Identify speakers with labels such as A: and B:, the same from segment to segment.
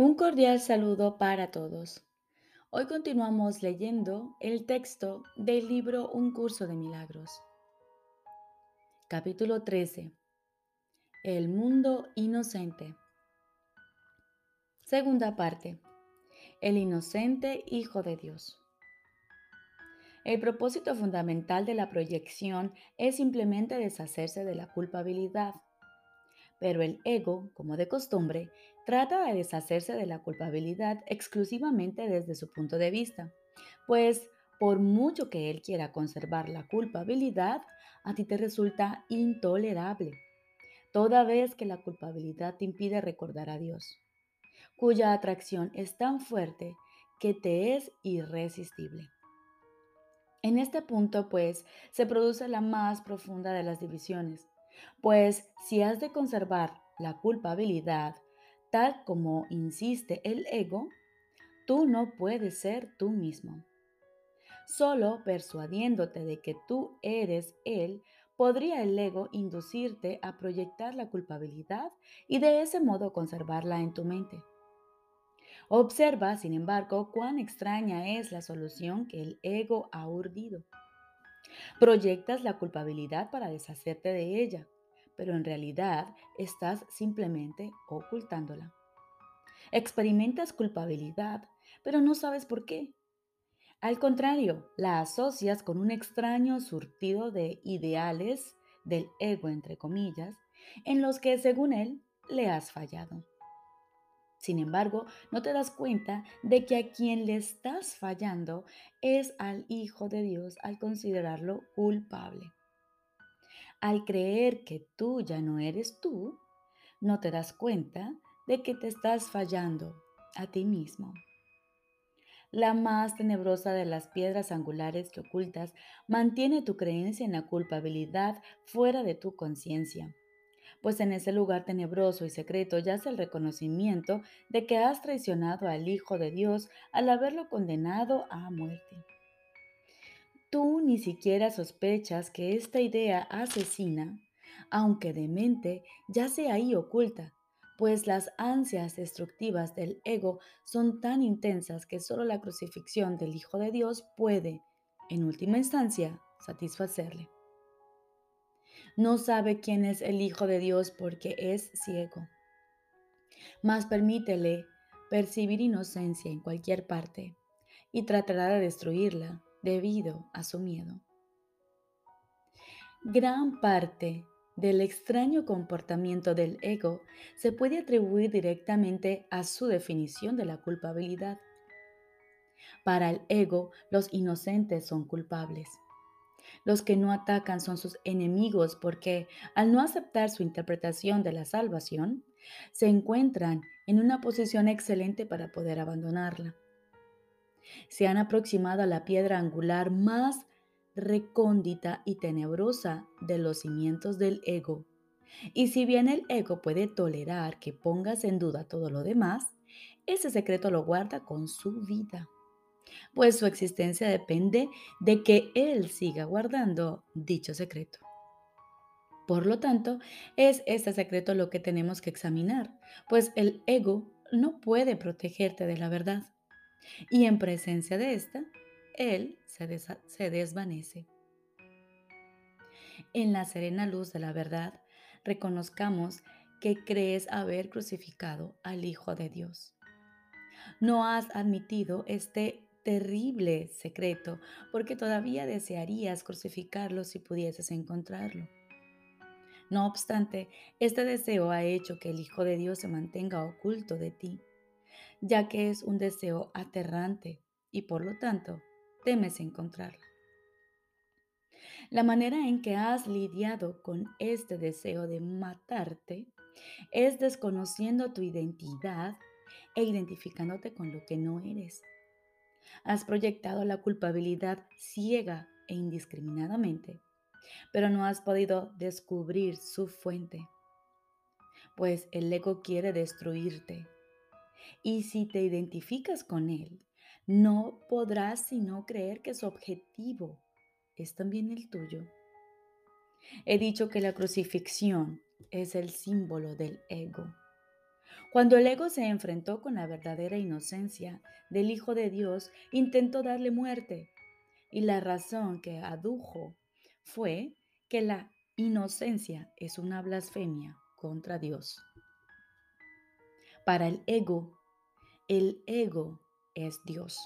A: Un cordial saludo para todos. Hoy continuamos leyendo el texto del libro Un curso de milagros. Capítulo 13. El mundo inocente. Segunda parte. El inocente Hijo de Dios. El propósito fundamental de la proyección es simplemente deshacerse de la culpabilidad pero el ego, como de costumbre, trata de deshacerse de la culpabilidad exclusivamente desde su punto de vista, pues por mucho que él quiera conservar la culpabilidad, a ti te resulta intolerable, toda vez que la culpabilidad te impide recordar a Dios, cuya atracción es tan fuerte que te es irresistible. En este punto, pues, se produce la más profunda de las divisiones, pues si has de conservar la culpabilidad, tal como insiste el ego, tú no puedes ser tú mismo. Solo persuadiéndote de que tú eres él, podría el ego inducirte a proyectar la culpabilidad y de ese modo conservarla en tu mente. Observa, sin embargo, cuán extraña es la solución que el ego ha urdido. Proyectas la culpabilidad para deshacerte de ella, pero en realidad estás simplemente ocultándola. Experimentas culpabilidad, pero no sabes por qué. Al contrario, la asocias con un extraño surtido de ideales del ego, entre comillas, en los que, según él, le has fallado. Sin embargo, no te das cuenta de que a quien le estás fallando es al Hijo de Dios al considerarlo culpable. Al creer que tú ya no eres tú, no te das cuenta de que te estás fallando a ti mismo. La más tenebrosa de las piedras angulares que ocultas mantiene tu creencia en la culpabilidad fuera de tu conciencia pues en ese lugar tenebroso y secreto yace el reconocimiento de que has traicionado al Hijo de Dios al haberlo condenado a muerte. Tú ni siquiera sospechas que esta idea asesina, aunque de mente, yace ahí oculta, pues las ansias destructivas del ego son tan intensas que solo la crucifixión del Hijo de Dios puede, en última instancia, satisfacerle no sabe quién es el Hijo de Dios porque es ciego. Mas permítele percibir inocencia en cualquier parte y tratará de destruirla debido a su miedo. Gran parte del extraño comportamiento del ego se puede atribuir directamente a su definición de la culpabilidad. Para el ego, los inocentes son culpables. Los que no atacan son sus enemigos porque al no aceptar su interpretación de la salvación, se encuentran en una posición excelente para poder abandonarla. Se han aproximado a la piedra angular más recóndita y tenebrosa de los cimientos del ego. Y si bien el ego puede tolerar que pongas en duda todo lo demás, ese secreto lo guarda con su vida pues su existencia depende de que Él siga guardando dicho secreto. Por lo tanto, es este secreto lo que tenemos que examinar, pues el ego no puede protegerte de la verdad. Y en presencia de esta, Él se, se desvanece. En la serena luz de la verdad, reconozcamos que crees haber crucificado al Hijo de Dios. No has admitido este terrible secreto, porque todavía desearías crucificarlo si pudieses encontrarlo. No obstante, este deseo ha hecho que el Hijo de Dios se mantenga oculto de ti, ya que es un deseo aterrante y por lo tanto temes encontrarlo. La manera en que has lidiado con este deseo de matarte es desconociendo tu identidad e identificándote con lo que no eres. Has proyectado la culpabilidad ciega e indiscriminadamente, pero no has podido descubrir su fuente, pues el ego quiere destruirte. Y si te identificas con él, no podrás sino creer que su objetivo es también el tuyo. He dicho que la crucifixión es el símbolo del ego. Cuando el ego se enfrentó con la verdadera inocencia del Hijo de Dios, intentó darle muerte. Y la razón que adujo fue que la inocencia es una blasfemia contra Dios. Para el ego, el ego es Dios.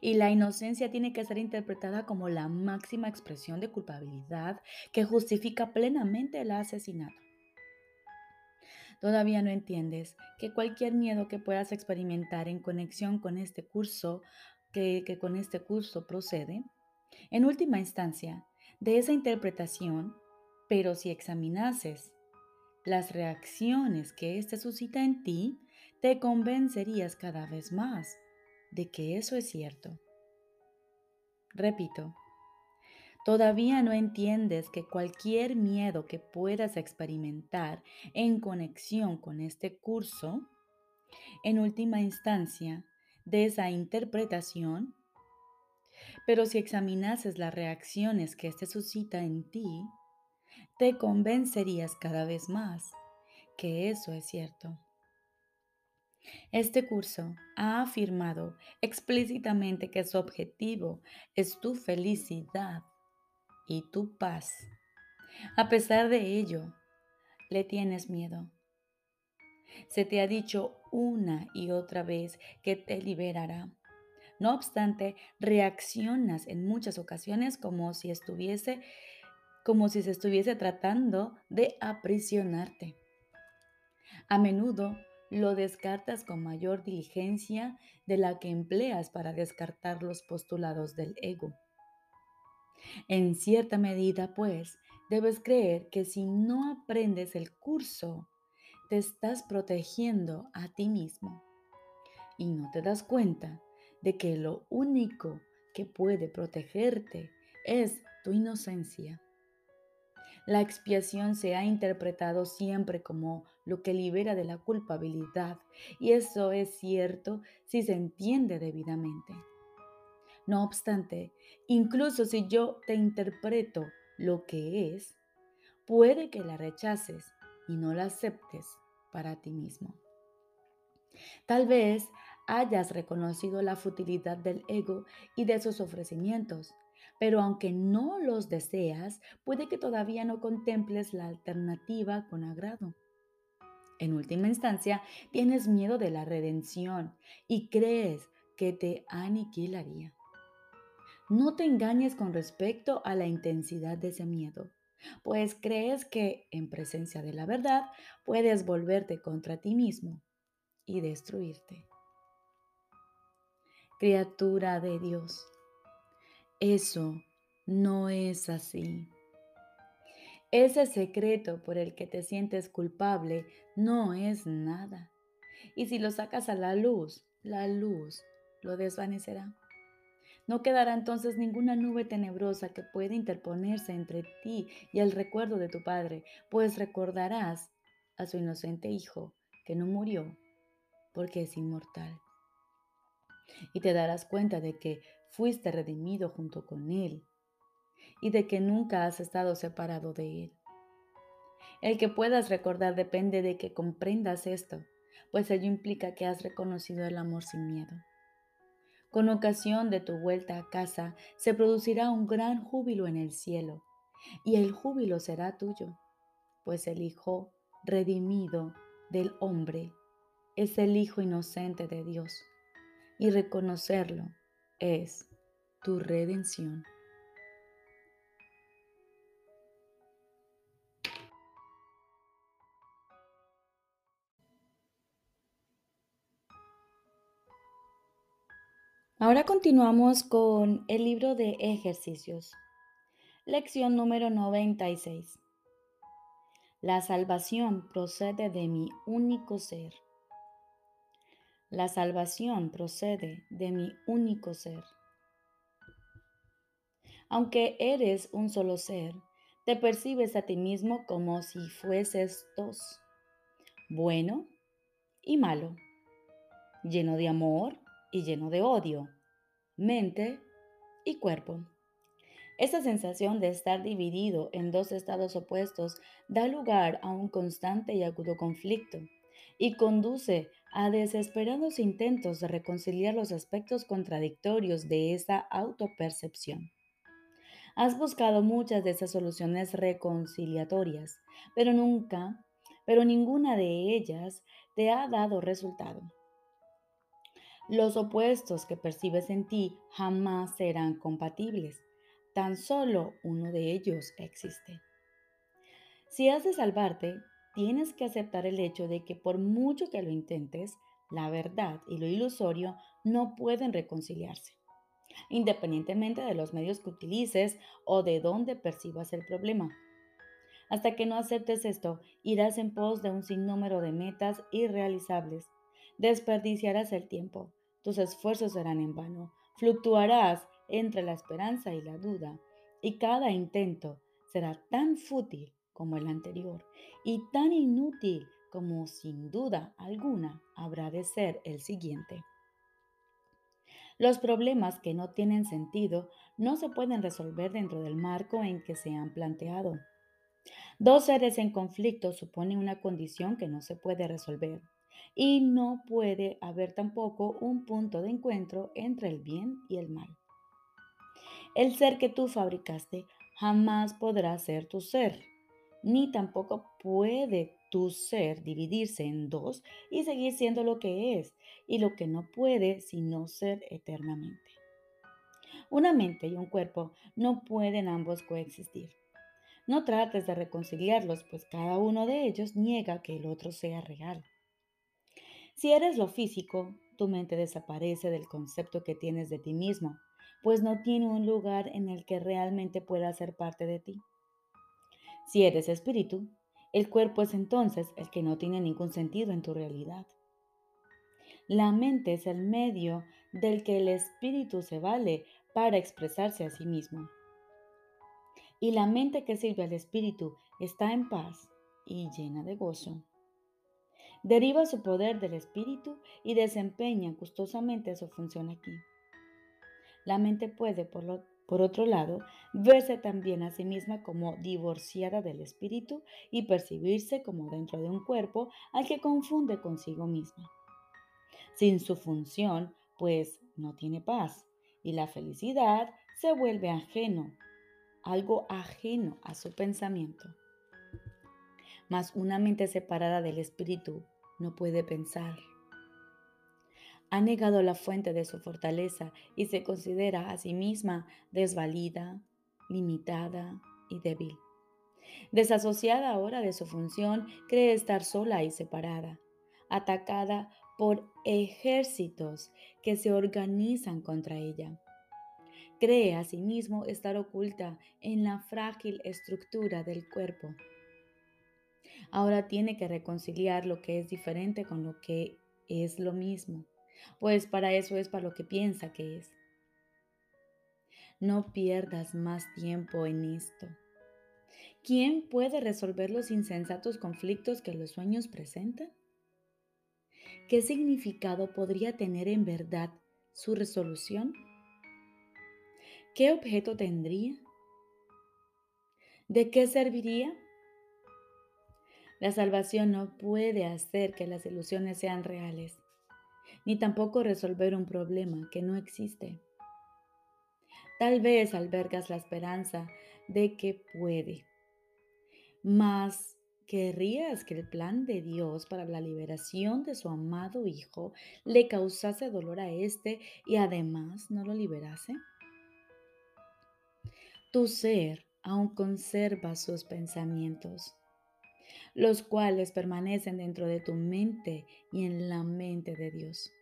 A: Y la inocencia tiene que ser interpretada como la máxima expresión de culpabilidad que justifica plenamente el asesinato. Todavía no entiendes que cualquier miedo que puedas experimentar en conexión con este curso, que, con este curso procede, en última instancia, de esa interpretación, pero si examinases las reacciones que éste suscita en ti, te convencerías cada vez más de que eso es cierto. Repito, todavía no entiendes que cualquier miedo que puedas experimentar en conexión con este curso, en última instancia, de esa interpretación, pero si examinases las reacciones que éste suscita en ti, te convencerías cada vez más que eso es cierto. Este curso ha afirmado explícitamente que su objetivo es tu felicidad y tu paz. A pesar de ello, le tienes miedo. Se te ha dicho una y otra vez que te liberará. No obstante, reaccionas en muchas ocasiones como si estuviese como si se estuviese tratando de aprisionarte. A menudo lo descartas con mayor diligencia de la que empleas para descartar los postulados del ego. En cierta medida, pues, debes creer que si no aprendes el curso, te estás protegiendo a ti mismo y no te das cuenta de que lo único que puede protegerte es tu inocencia. La expiación se ha interpretado siempre como lo que libera de la culpabilidad y eso es cierto si se entiende debidamente. No obstante, incluso si yo te interpreto lo que es, puede que la rechaces y no la aceptes para ti mismo. Tal vez hayas reconocido la futilidad del ego y de sus ofrecimientos, pero aunque no los deseas, puede que todavía no contemples la alternativa con agrado. En última instancia, tienes miedo de la redención y crees que te aniquilaría. No te engañes con respecto a la intensidad de ese miedo, pues crees que en presencia de la verdad puedes volverte contra ti mismo y destruirte. Criatura de Dios, eso no es así. Ese secreto por el que te sientes culpable no es nada. Y si lo sacas a la luz, la luz lo desvanecerá. No quedará entonces ninguna nube tenebrosa que pueda interponerse entre ti y el recuerdo de tu Padre, pues recordarás a su inocente Hijo que no murió porque es inmortal. Y te darás cuenta de que fuiste redimido junto con Él y de que nunca has estado separado de Él. El que puedas recordar depende de que comprendas esto, pues ello implica que has reconocido el amor sin miedo. Con ocasión de tu vuelta a casa se producirá un gran júbilo en el cielo, y el júbilo será tuyo, pues el Hijo redimido del hombre es el Hijo inocente de Dios, y reconocerlo es tu redención. Ahora continuamos con el libro de ejercicios. Lección número 96. La salvación procede de mi único ser. La salvación procede de mi único ser. Aunque eres un solo ser, te percibes a ti mismo como si fueses dos, bueno y malo, lleno de amor y lleno de odio, mente y cuerpo. Esa sensación de estar dividido en dos estados opuestos da lugar a un constante y agudo conflicto, y conduce a desesperados intentos de reconciliar los aspectos contradictorios de esa autopercepción. Has buscado muchas de esas soluciones reconciliatorias, pero nunca, pero ninguna de ellas te ha dado resultado. Los opuestos que percibes en ti jamás serán compatibles. Tan solo uno de ellos existe. Si has de salvarte, tienes que aceptar el hecho de que por mucho que lo intentes, la verdad y lo ilusorio no pueden reconciliarse, independientemente de los medios que utilices o de dónde percibas el problema. Hasta que no aceptes esto, irás en pos de un sinnúmero de metas irrealizables. Desperdiciarás el tiempo, tus esfuerzos serán en vano, fluctuarás entre la esperanza y la duda, y cada intento será tan fútil como el anterior y tan inútil como sin duda alguna habrá de ser el siguiente. Los problemas que no tienen sentido no se pueden resolver dentro del marco en que se han planteado. Dos seres en conflicto suponen una condición que no se puede resolver y no puede haber tampoco un punto de encuentro entre el bien y el mal. El ser que tú fabricaste jamás podrá ser tu ser, ni tampoco puede tu ser dividirse en dos y seguir siendo lo que es y lo que no puede sino ser eternamente. Una mente y un cuerpo no pueden ambos coexistir. No trates de reconciliarlos, pues cada uno de ellos niega que el otro sea real. Si eres lo físico, tu mente desaparece del concepto que tienes de ti mismo, pues no tiene un lugar en el que realmente pueda ser parte de ti. Si eres espíritu, el cuerpo es entonces el que no tiene ningún sentido en tu realidad. La mente es el medio del que el espíritu se vale para expresarse a sí mismo. Y la mente que sirve al espíritu está en paz y llena de gozo deriva su poder del espíritu y desempeña gustosamente su función aquí. La mente puede, por, por otro lado, verse también a sí misma como divorciada del espíritu y percibirse como dentro de un cuerpo al que confunde consigo misma. Sin su función, pues no tiene paz y la felicidad se vuelve ajeno, algo ajeno a su pensamiento. Mas una mente separada del espíritu no puede pensar. Ha negado la fuente de su fortaleza y se considera a sí misma desvalida, limitada y débil. Desasociada ahora de su función, cree estar sola y separada, atacada por ejércitos que se organizan contra ella. Cree asimismo estar oculta en la frágil estructura del cuerpo Ahora tiene que reconciliar lo que es diferente con lo que es lo mismo, pues para eso es para lo que piensa que es. No pierdas más tiempo en esto. ¿Quién puede resolver los insensatos conflictos que los sueños presentan? ¿Qué significado podría tener en verdad su resolución? ¿Qué objeto tendría? ¿De qué serviría? La salvación no puede hacer que las ilusiones sean reales, ni tampoco resolver un problema que no existe. Tal vez albergas la esperanza de que puede, mas ¿querrías que el plan de Dios para la liberación de su amado Hijo le causase dolor a éste y además no lo liberase? Tu ser aún conserva sus pensamientos los cuales permanecen dentro de tu mente y en la mente de Dios.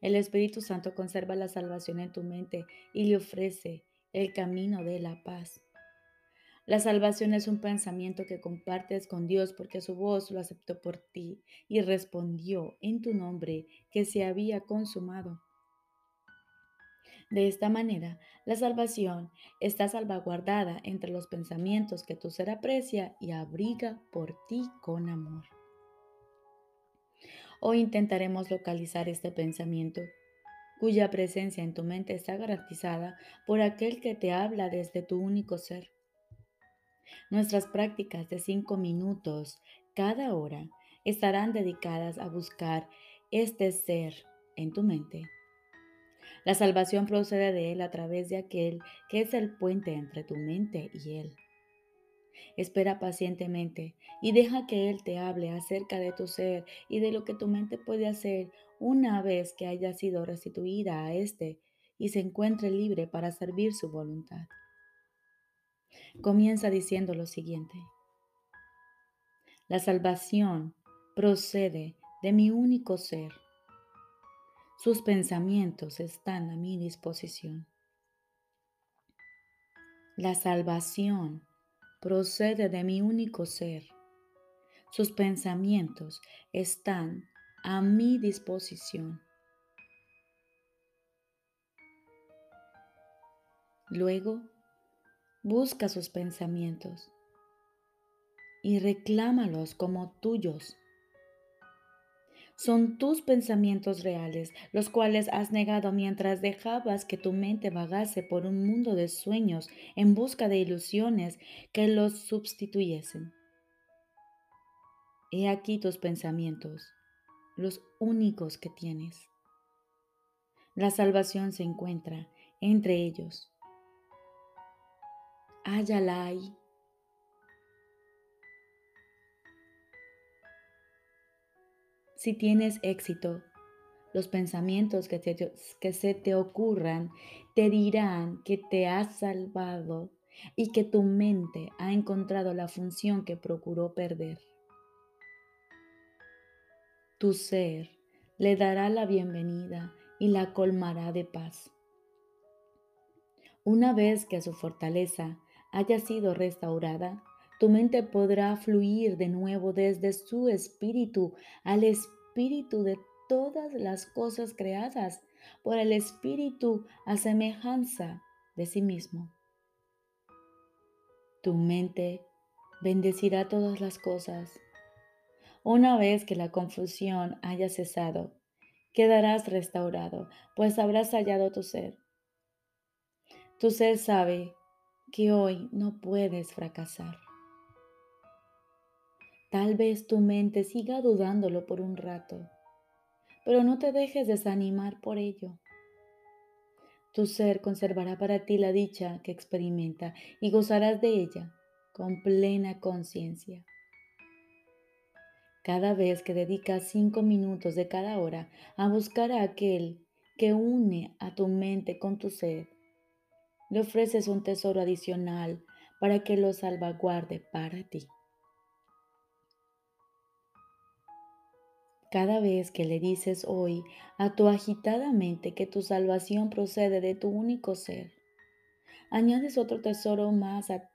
A: El Espíritu Santo conserva la salvación en tu mente y le ofrece el camino de la paz. La salvación es un pensamiento que compartes con Dios porque su voz lo aceptó por ti y respondió en tu nombre que se había consumado. De esta manera, la salvación está salvaguardada entre los pensamientos que tu ser aprecia y abriga por ti con amor. Hoy intentaremos localizar este pensamiento, cuya presencia en tu mente está garantizada por aquel que te habla desde tu único ser. Nuestras prácticas de cinco minutos cada hora estarán dedicadas a buscar este ser en tu mente. La salvación procede de Él a través de aquel que es el puente entre tu mente y Él. Espera pacientemente y deja que Él te hable acerca de tu ser y de lo que tu mente puede hacer una vez que haya sido restituida a éste y se encuentre libre para servir su voluntad. Comienza diciendo lo siguiente. La salvación procede de mi único ser. Sus pensamientos están a mi disposición. La salvación procede de mi único ser. Sus pensamientos están a mi disposición. Luego, busca sus pensamientos y reclámalos como tuyos. Son tus pensamientos reales, los cuales has negado mientras dejabas que tu mente vagase por un mundo de sueños en busca de ilusiones que los sustituyesen. He aquí tus pensamientos, los únicos que tienes. La salvación se encuentra entre ellos. Hállala ahí. Si tienes éxito, los pensamientos que, que, se te ocurran te dirán que te has salvado y que tu mente ha encontrado la función que procuró perder. Tu ser le dará la bienvenida y la colmará de paz. Una vez que su fortaleza haya sido restaurada, tu mente podrá fluir de nuevo desde su espíritu al espíritu de todas las cosas creadas por el espíritu a semejanza de sí mismo. Tu mente bendecirá todas las cosas. Una vez que la confusión haya cesado, quedarás restaurado, pues habrás hallado tu ser. Tu ser sabe que hoy no puedes fracasar. Tal vez tu mente siga dudándolo por un rato, pero no te dejes desanimar por ello. Tu ser conservará para ti la dicha que experimenta y gozarás de ella con plena conciencia. Cada vez que dedicas cinco minutos de cada hora a buscar a aquel que une a tu mente con tu ser, le ofreces un tesoro adicional para que lo salvaguarde para ti. Cada vez que le dices hoy a tu agitada mente que tu salvación procede de tu único ser, añades otro tesoro más a,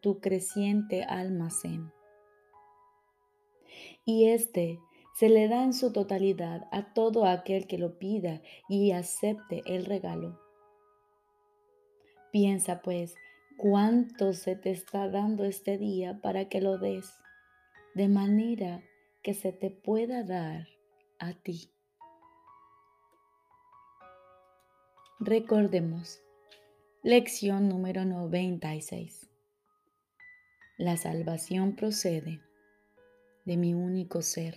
A: tu creciente almacén. Y este se le da en su totalidad a todo aquel que lo pida y acepte el regalo. Piensa pues cuánto se te está dando este día para que lo des, de manera que se te pueda dar a ti. Recordemos, lección número 96. La salvación procede de mi único ser.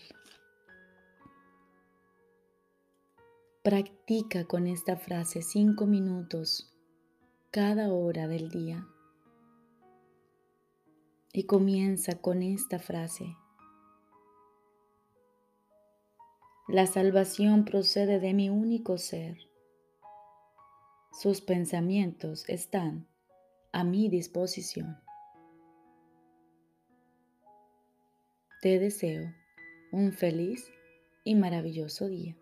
A: Practica con esta frase cinco minutos cada hora del día. Y comienza con esta frase. La salvación procede de mi único ser. Sus pensamientos están a mi disposición. Te deseo un feliz y maravilloso día.